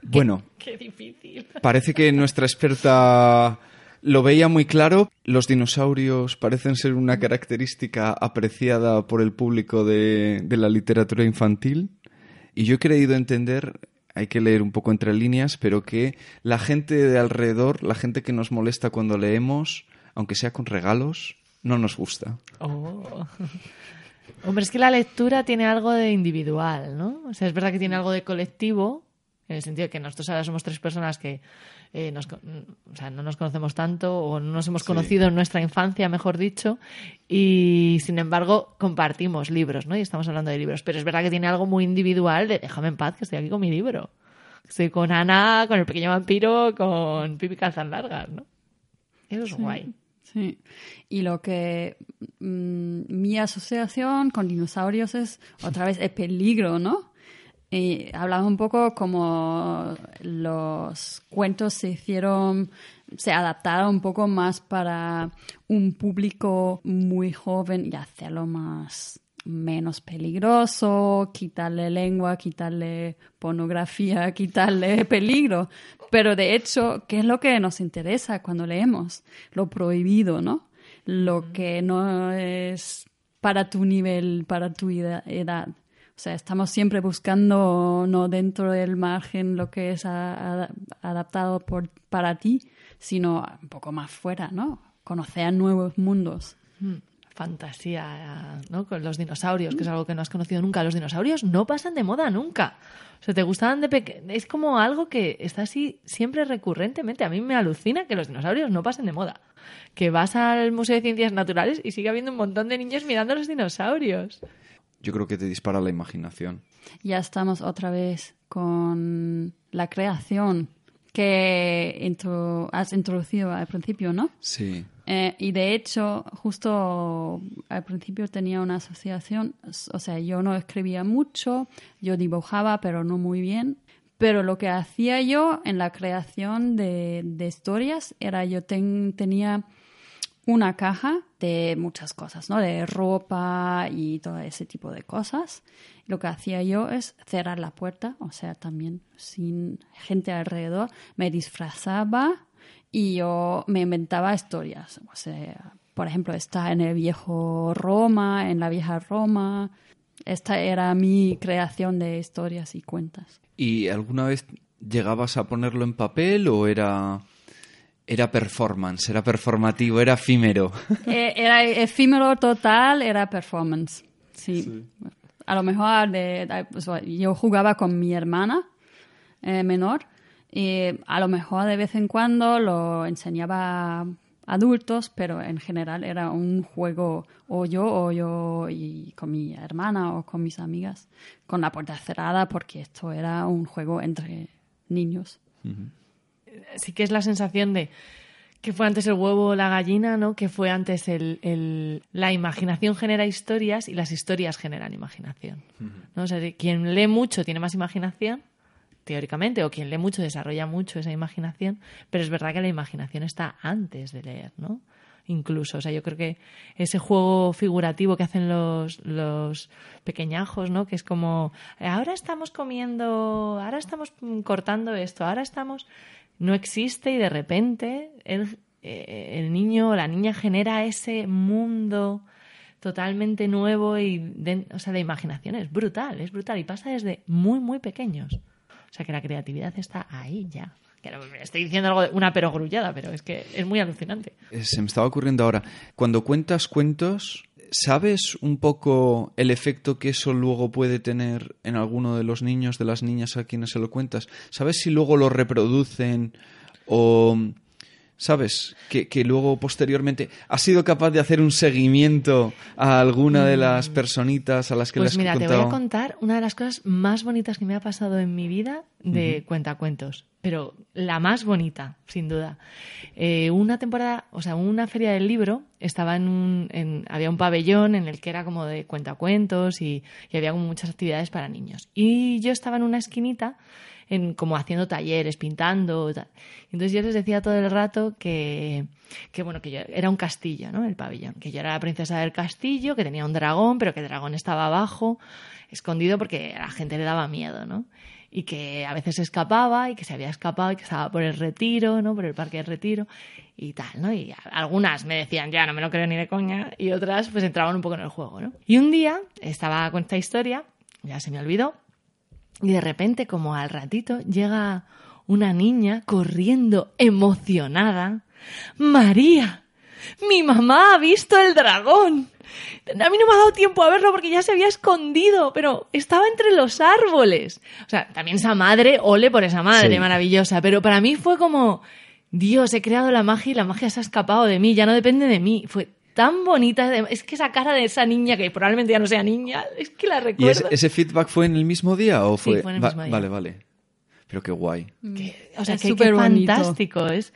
Bueno, Qué difícil. parece que nuestra experta lo veía muy claro. Los dinosaurios parecen ser una característica apreciada por el público de, de la literatura infantil. Y yo he creído entender, hay que leer un poco entre líneas, pero que la gente de alrededor, la gente que nos molesta cuando leemos, aunque sea con regalos, no nos gusta. Oh. Hombre, es que la lectura tiene algo de individual, ¿no? O sea, es verdad que tiene algo de colectivo, en el sentido de que nosotros ahora somos tres personas que eh, nos, o sea, no nos conocemos tanto o no nos hemos conocido en nuestra infancia, mejor dicho, y sin embargo compartimos libros, ¿no? Y estamos hablando de libros, pero es verdad que tiene algo muy individual de déjame en paz que estoy aquí con mi libro. Estoy con Ana, con el pequeño vampiro, con Pipi Calzan Largas, ¿no? Eso es guay. Sí. Y lo que mm, mi asociación con dinosaurios es otra vez el peligro, ¿no? Y hablaba un poco como los cuentos se hicieron, se adaptaron un poco más para un público muy joven y hacerlo más menos peligroso, quitarle lengua, quitarle pornografía, quitarle peligro. Pero de hecho, ¿qué es lo que nos interesa cuando leemos? Lo prohibido, ¿no? Lo que no es para tu nivel, para tu edad. O sea, estamos siempre buscando no dentro del margen lo que es adaptado por, para ti, sino un poco más fuera, ¿no? Conocer nuevos mundos. Mm, fantasía, ¿no? Con los dinosaurios, que es algo que no has conocido nunca. Los dinosaurios no pasan de moda nunca. O sea, te gustaban de pequeño. Es como algo que está así siempre recurrentemente. A mí me alucina que los dinosaurios no pasen de moda. Que vas al Museo de Ciencias Naturales y sigue habiendo un montón de niños mirando los dinosaurios yo creo que te dispara la imaginación. Ya estamos otra vez con la creación que has introducido al principio, ¿no? Sí. Eh, y de hecho, justo al principio tenía una asociación, o sea, yo no escribía mucho, yo dibujaba, pero no muy bien. Pero lo que hacía yo en la creación de, historias era yo tenía una caja de muchas cosas, ¿no? De ropa y todo ese tipo de cosas. Lo que hacía yo es cerrar la puerta, o sea, también sin gente alrededor. Me disfrazaba y yo me inventaba historias. O sea, por ejemplo, está en el viejo Roma, en la vieja Roma. Esta era mi creación de historias y cuentas. ¿Y alguna vez llegabas a ponerlo en papel o era era performance, era performativo, era efímero. Eh, era efímero total, era performance. Sí. A lo mejor de, pues, yo jugaba con mi hermana eh, menor y a lo mejor de vez en cuando lo enseñaba a adultos, pero en general era un juego o yo o yo y con mi hermana o con mis amigas con la puerta cerrada porque esto era un juego entre niños sí que es la sensación de que fue antes el huevo o la gallina, ¿no? Que fue antes el, la imaginación genera historias y las historias generan imaginación. ¿no? O sea, quien lee mucho tiene más imaginación, teóricamente, o quien lee mucho desarrolla mucho esa imaginación, pero es verdad que la imaginación está antes de leer, ¿no? Incluso, o sea, yo creo que ese juego figurativo que hacen los, los pequeñajos, ¿no? Que es como, ahora estamos comiendo, ahora estamos cortando esto, ahora estamos no existe y de repente el, eh, el niño o la niña genera ese mundo totalmente nuevo y de, o sea, de imaginación. Es brutal, es brutal y pasa desde muy, muy pequeños. O sea que la creatividad está ahí ya. estoy diciendo algo de una perogrullada, pero es que es muy alucinante. Eh, se me estaba ocurriendo ahora. Cuando cuentas cuentos, ¿Sabes un poco el efecto que eso luego puede tener en alguno de los niños, de las niñas a quienes se lo cuentas? ¿Sabes si luego lo reproducen o... ¿Sabes? Que, luego posteriormente has sido capaz de hacer un seguimiento a alguna de las mm. personitas a las que pues les mira, te voy a contar una de las cosas más bonitas que me ha pasado en mi vida de cuentacuentos pero la más bonita, sin duda. Eh, una temporada, o sea, una feria del libro, estaba en un, había un pabellón en el que era como de cuentacuentos y, y había como muchas actividades para niños. Y yo estaba en una esquinita, como haciendo talleres, pintando. Entonces yo les decía todo el rato que, que, bueno, que yo era un castillo, ¿no? El pabellón. Que yo era la princesa del castillo, que tenía un dragón, pero que el dragón estaba abajo, escondido porque a la gente le daba miedo, ¿no? y que a veces escapaba y que se había escapado y que estaba por el retiro, ¿no? Por el parque del retiro y tal, ¿no? Y algunas me decían, ya, no me lo creo ni de coña, y otras pues entraban un poco en el juego, ¿no? Y un día estaba con esta historia, ya se me olvidó, y de repente, como al ratito, llega una niña corriendo emocionada. María, mi mamá ha visto el dragón. A mí no me ha dado tiempo a verlo porque ya se había escondido, pero estaba entre los árboles. O sea, también esa madre, ole por esa madre Sí. maravillosa, pero para mí fue como, Dios, he creado la magia y la magia se ha escapado de mí, ya no depende de mí. Fue tan bonita, es que esa cara de esa niña, que probablemente ya no sea niña, es que la ¿Y recuerdo. ese, ese feedback fue en el mismo día o Sí, fue...? fue en el Va- mismo día. Vale, vale. Pero qué guay. Que- o sea, Es que, que superbonito. fantástico es.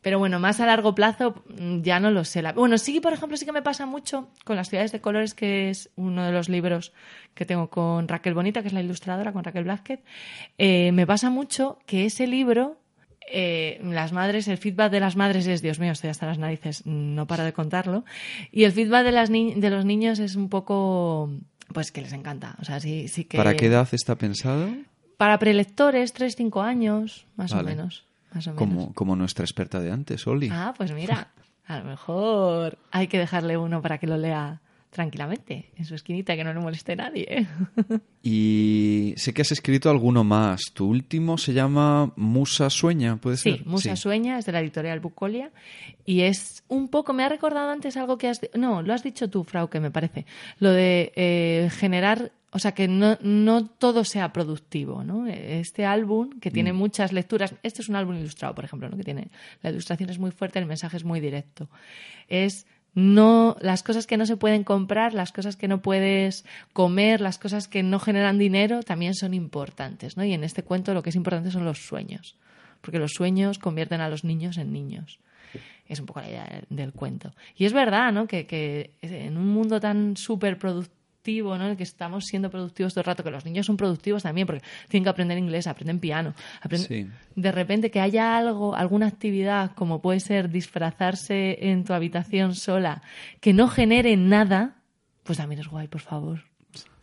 Pero bueno, más a largo plazo mm, ya no lo sé. Bueno, sí, por ejemplo, sí que me pasa mucho con Las ciudades de colores, que es uno de los libros que tengo con Raquel Bonita, que es la ilustradora, con Raquel Blázquez. Eh, me pasa mucho que ese libro, eh, las madres, el feedback de las madres es, Dios mío, estoy hasta las narices, no paro de contarlo. Y el feedback de, las ni- de los niños es un poco, pues que les encanta. O sea, sí, sí que... ¿Para qué edad está pensado? Para prelectores, 3-5 años, más Vale. o menos. Más o menos. Como, como nuestra experta de antes, Oli. Ah, pues mira, a lo mejor hay que dejarle uno para que lo lea tranquilamente, en su esquinita, que no le moleste nadie. Y sé que has escrito alguno más. Tu último se llama Musa Sueña, ¿puede Sí, ser? Musa Sueña es de la editorial Bucolia y es un poco, me ha recordado antes algo que has... No, lo has dicho tú, Frau, que me parece. Lo de eh, generar, o sea, que no, no todo sea productivo, ¿no? Este álbum, que tiene Mm. muchas lecturas, este es un álbum ilustrado, por ejemplo, ¿no? Que tiene, la ilustración es muy fuerte, el mensaje es muy directo. Es no las cosas que no se pueden comprar, las cosas que no puedes comer, las cosas que no generan dinero también son importantes, ¿no? Y en este cuento lo que es importante son los sueños, porque los sueños convierten a los niños en niños. Es un poco la idea del, cuento. Y es verdad, ¿no? Que, que en un mundo tan súper productivo, ¿no? En el que estamos siendo productivos todo el rato, que los niños son productivos también, porque tienen que aprender inglés, aprenden piano, aprenden Sí. de repente que haya algo, alguna actividad, como puede ser disfrazarse en tu habitación sola, que no genere nada, pues también es guay, por favor.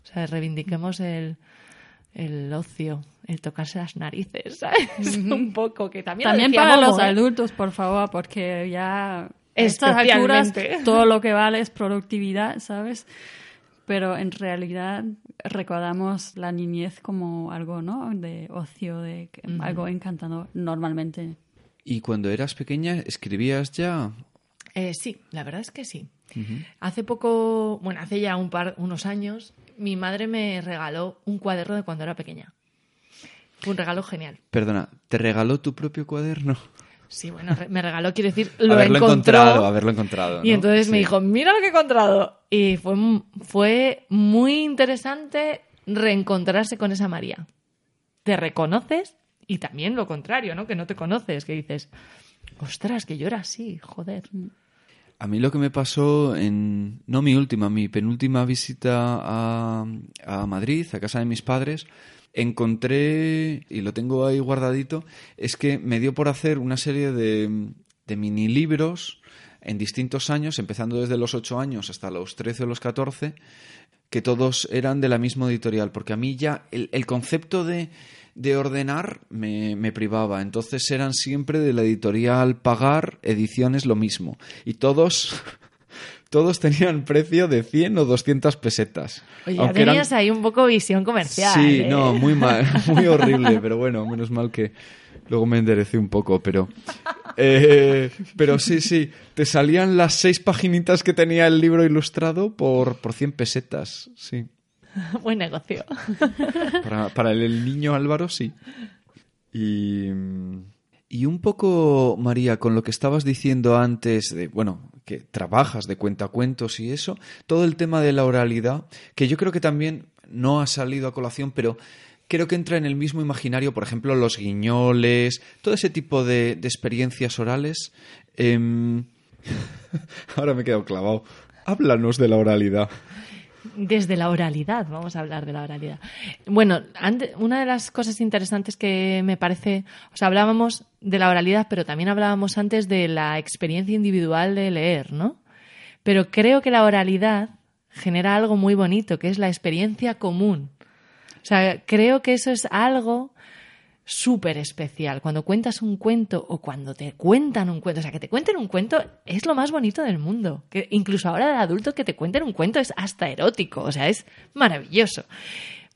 O sea, reivindiquemos el, el ocio, el tocarse las narices, ¿sabes? Un poco, que también También para Momo, los ¿eh? adultos, por favor, porque ya a estas alturas todo lo que vale es productividad, ¿sabes? Pero en realidad recordamos la niñez como algo, ¿no? De ocio, de algo encantador normalmente. ¿Y cuando eras pequeña escribías ya? Eh, sí, la verdad es que sí. Hace poco, bueno, hace ya un par, unos años, mi madre me regaló un cuaderno de cuando era pequeña. Fue un regalo genial. Perdona, ¿te regaló tu propio cuaderno? Sí, bueno, me regaló, quiero decir, lo haberlo encontró. encontrado, haberlo encontrado. Y ¿no? entonces me dijo, mira lo que he encontrado. Y fue, fue muy interesante reencontrarse con esa María. Te reconoces y también lo contrario, ¿no? Que no te conoces, que dices, ostras, que yo era así, joder. A mí lo que me pasó en, no mi última, mi penúltima visita a, a Madrid, a casa de mis padres, encontré, y lo tengo ahí guardadito, es que me dio por hacer una serie de, de mini libros en distintos años, empezando desde los 8 años hasta los 13 o los 14, que todos eran de la misma editorial, porque a mí ya el, el concepto de, de ordenar me, me privaba. Entonces eran siempre de la editorial Pagar, ediciones lo mismo. Y todos, todos tenían precio de 100 o 200 pesetas. Oye, ya eran- tenías ahí un poco visión comercial. Sí, ¿eh? no, muy mal, muy horrible, pero bueno, menos mal que luego me enderecé un poco, pero... eh, pero sí, sí, te salían las seis paginitas que tenía el libro ilustrado por, por 100 pesetas, sí. Buen negocio. Para, para el niño Álvaro, sí. Y, y un poco, María, con lo que estabas diciendo antes, de, bueno, trabajas de cuentacuentos y eso, todo el tema de la oralidad, que yo creo que también no ha salido a colación, pero creo que entra en el mismo imaginario, por ejemplo, los guiñoles, todo ese tipo de, de experiencias orales. Em, Ahora me he quedado clavado. Háblanos de la oralidad. Desde la oralidad, vamos a hablar de la oralidad. Bueno, ante- una de las cosas interesantes que me parece, o sea, hablábamos de la oralidad, pero también hablábamos antes de la experiencia individual de leer, ¿no? Pero creo que la oralidad genera algo muy bonito, que es la experiencia común. O sea, creo que eso es algo súper especial. Cuando cuentas un cuento o cuando te cuentan un cuento, o sea, que te cuenten un cuento es lo más bonito del mundo. Que incluso ahora de adulto que te cuenten un cuento es hasta erótico, o sea, es maravilloso.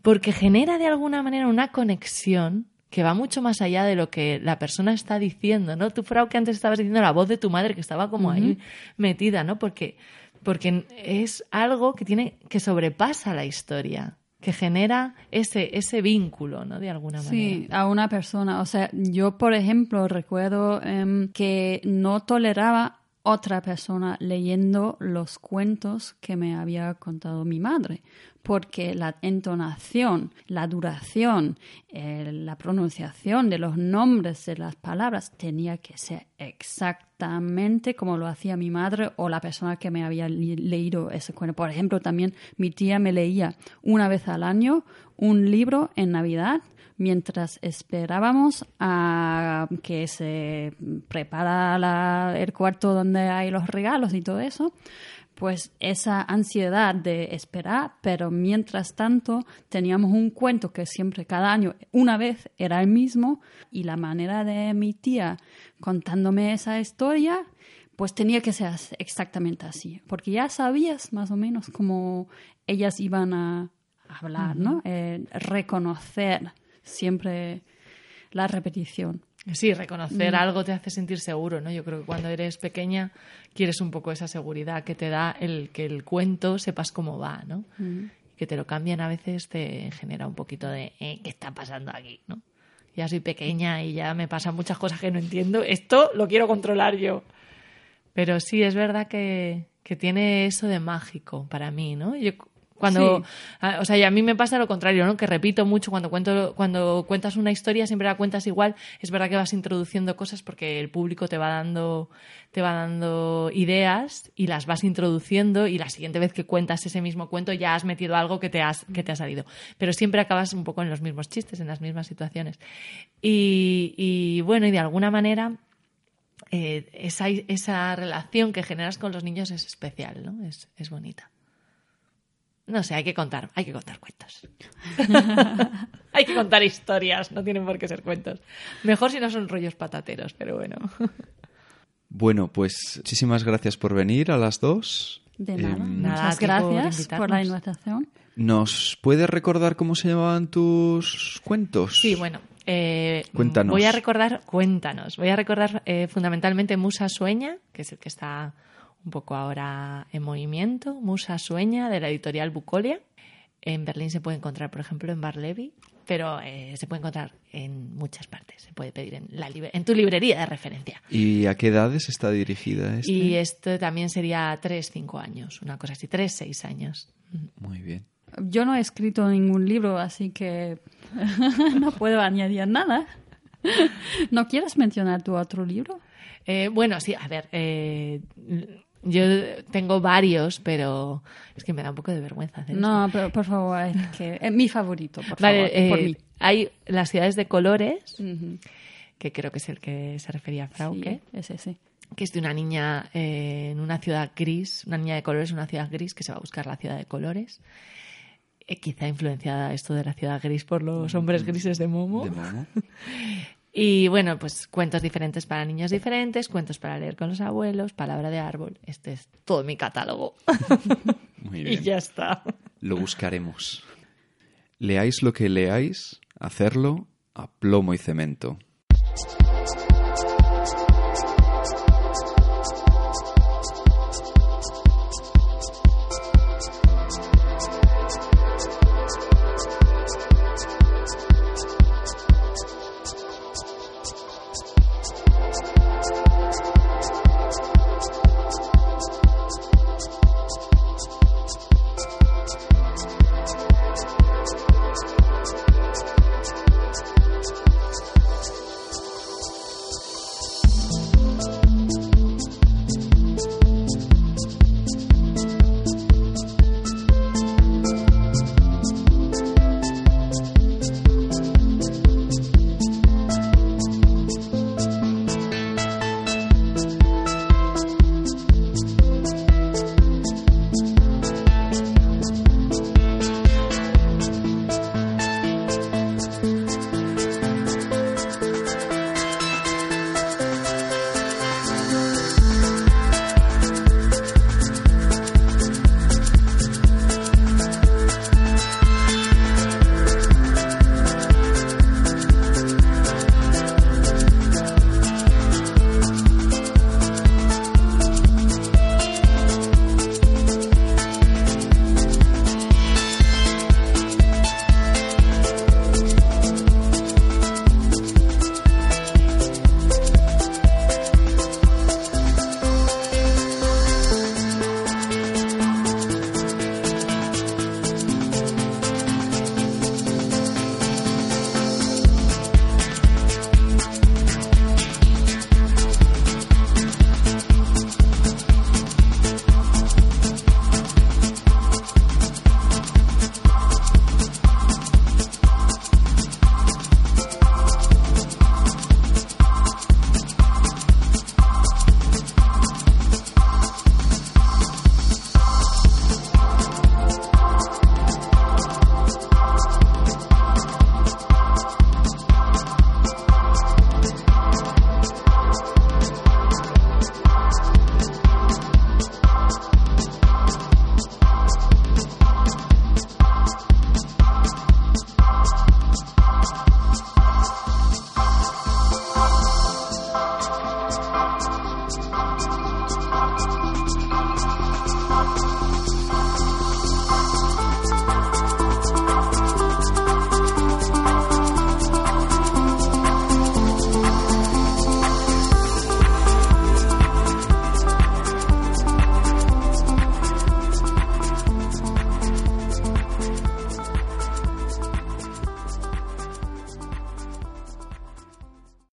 Porque genera de alguna manera una conexión que va mucho más allá de lo que la persona está diciendo, ¿no? Tú, Frau, que antes estabas diciendo la voz de tu madre que estaba como ahí metida, ¿no? Porque, porque es algo que tiene, que sobrepasa la historia que genera ese, ese vínculo, ¿no? De alguna manera. Sí, a una persona. O sea, yo, por ejemplo, recuerdo em, que no toleraba otra persona leyendo los cuentos que me había contado mi madre, porque la entonación, la duración, eh, la pronunciación de los nombres de las palabras tenía que ser exactamente como lo hacía mi madre o la persona que me había leído ese cuento. Por ejemplo, también mi tía me leía una vez al año un libro en Navidad mientras esperábamos a que se prepara el cuarto donde hay los regalos y todo eso, pues esa ansiedad de esperar, pero mientras tanto teníamos un cuento que siempre cada año una vez era el mismo y la manera de mi tía contándome esa historia pues tenía que ser exactamente así, porque ya sabías más o menos cómo ellas iban a hablar, ¿no? Eh, reconocer siempre la repetición. Sí, reconocer mm. algo te hace sentir seguro, ¿no? Yo creo que cuando eres pequeña quieres un poco esa seguridad que te da el que el cuento sepas cómo va, ¿no? Mm. Que te lo cambian a veces te genera un poquito de eh, ¿qué está pasando aquí? ¿no? Ya soy pequeña y ya me pasan muchas cosas que no entiendo. Esto lo quiero controlar yo. Pero sí, es verdad que, que tiene eso de mágico para mí, ¿no? Yo cuando, ah, o sea, y a mí me pasa lo contrario, ¿no? Que repito mucho cuando cuento, cuando cuentas una historia, siempre la cuentas igual. Es verdad que vas introduciendo cosas porque el público te va dando, te va dando ideas y las vas introduciendo y la siguiente vez que cuentas ese mismo cuento ya has metido algo que te has, que te ha salido. Pero siempre acabas un poco en los mismos chistes, en las mismas situaciones. Y, bueno, y de alguna manera, eh, esa, esa relación que generas con los niños es especial, ¿no? Es, es bonita. No sé, hay que contar, hay que contar cuentos. hay que contar historias, no tienen por qué ser cuentos. Mejor si no son rollos patateros, pero bueno. bueno, pues muchísimas gracias por venir a las dos. De nada, em, muchas gracias por, la invitación. ¿Nos puedes recordar cómo se llamaban tus cuentos? Sí, bueno, eh, cuéntanos. Voy a recordar, cuéntanos, voy a recordar eh, fundamentalmente Musa Sueña, que es el que está un poco ahora en movimiento, Musa Sueña, de la editorial Bucolia. En Berlín se puede encontrar, por ejemplo, en Barlevi, pero eh, se puede encontrar en muchas partes. Se puede pedir en, la en tu librería de referencia. ¿Y a qué edades está dirigida este? Y esto también sería 3, 5 años, una cosa así, 3, 6 años. Muy bien. Yo no he escrito ningún libro, así que no puedo añadir nada. ¿No quieres mencionar tu otro libro? Eh, bueno, sí, a ver, eh, yo tengo varios, pero es que me da un poco de vergüenza hacer No, pero por favor, es que es mi favorito, por favor, por eh, Hay las ciudades de colores, que creo que es el que se refería a Frauke. Sí, ese sí. Que es de una niña eh, en una ciudad gris, una niña de colores en una ciudad gris que se va a buscar la ciudad de colores. Eh, quizá influenciada esto de la ciudad gris por los hombres grises de Momo. De Momo. Y bueno, pues cuentos diferentes para niños diferentes, cuentos para leer con los abuelos, palabra de árbol. Este es todo mi catálogo. Muy bien. y ya está. Lo buscaremos. Leáis lo que leáis, hacerlo a plomo y cemento.